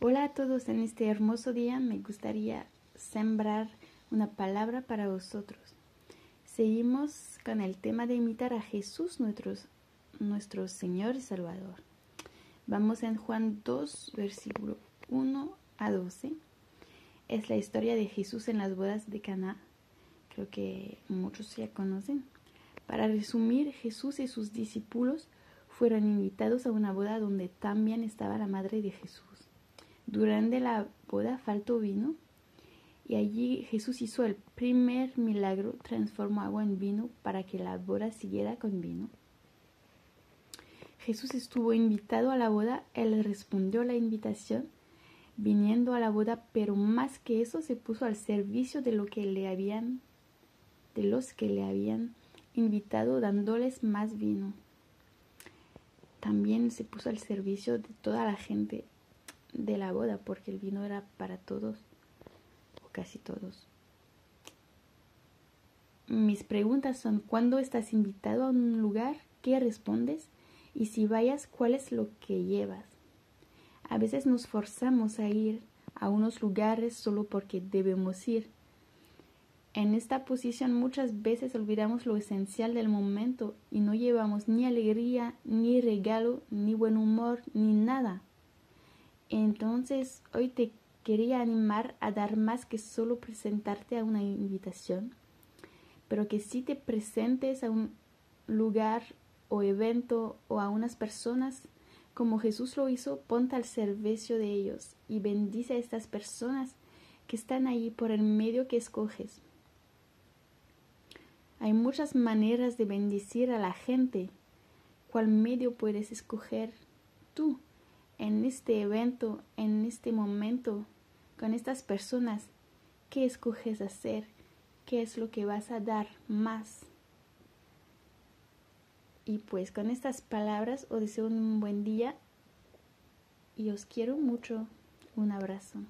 Hola a todos, en este hermoso día me gustaría sembrar una palabra para vosotros. Seguimos con el tema de imitar a Jesús, nuestro, nuestro Señor y Salvador. Vamos en Juan 2, versículo 1 a 12. Es la historia de Jesús en las bodas de Caná. Creo que muchos ya conocen. Para resumir, Jesús y sus discípulos fueron invitados a una boda donde también estaba la madre de Jesús. Durante la boda faltó vino y allí Jesús hizo el primer milagro, transformó agua en vino para que la boda siguiera con vino. Jesús estuvo invitado a la boda, él respondió la invitación, viniendo a la boda, pero más que eso se puso al servicio de lo que le habían de los que le habían invitado dándoles más vino. También se puso al servicio de toda la gente de la boda, porque el vino era para todos, o casi todos. Mis preguntas son, ¿cuándo estás invitado a un lugar? ¿Qué respondes? Y si vayas, ¿cuál es lo que llevas? A veces nos forzamos a ir a unos lugares solo porque debemos ir. En esta posición muchas veces olvidamos lo esencial del momento y no llevamos ni alegría, ni regalo, ni buen humor, ni nada. Entonces, hoy te quería animar a dar más que solo presentarte a una invitación, pero que si te presentes a un lugar o evento o a unas personas, como Jesús lo hizo, ponte al servicio de ellos y bendice a estas personas que están ahí por el medio que escoges. Hay muchas maneras de bendecir a la gente. ¿Cuál medio puedes escoger tú? En este evento, en este momento, con estas personas, ¿qué escoges hacer? ¿Qué es lo que vas a dar más? Y pues con estas palabras os deseo un buen día y os quiero mucho. Un abrazo.